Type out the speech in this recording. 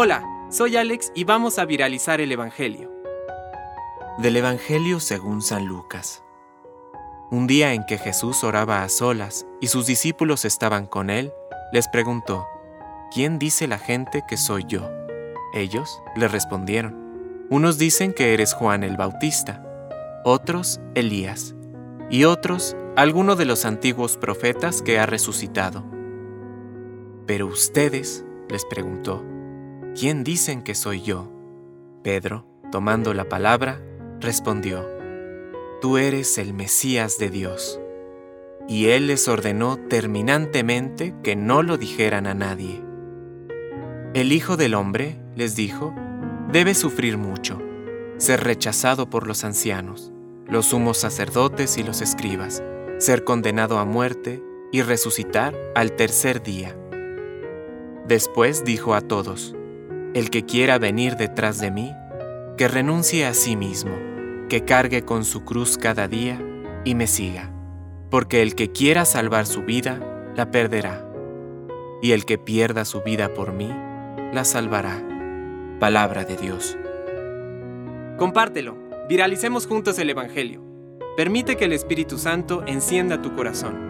Hola, soy Alex y vamos a viralizar el Evangelio. Del Evangelio según San Lucas. Un día en que Jesús oraba a solas y sus discípulos estaban con él, les preguntó, ¿quién dice la gente que soy yo? Ellos le respondieron, unos dicen que eres Juan el Bautista, otros Elías, y otros alguno de los antiguos profetas que ha resucitado. Pero ustedes, les preguntó, ¿quién dicen que soy yo? Pedro, tomando la palabra, respondió, Tú eres el Mesías de Dios. Y él les ordenó terminantemente que no lo dijeran a nadie. El Hijo del Hombre, les dijo, debe sufrir mucho, ser rechazado por los ancianos, los sumos sacerdotes y los escribas, ser condenado a muerte y resucitar al tercer día. Después dijo a todos, el que quiera venir detrás de mí, que renuncie a sí mismo, que cargue con su cruz cada día y me siga, porque el que quiera salvar su vida, la perderá, y el que pierda su vida por mí, la salvará. Palabra de Dios. Compártelo, viralicemos juntos el Evangelio. Permite que el Espíritu Santo encienda tu corazón.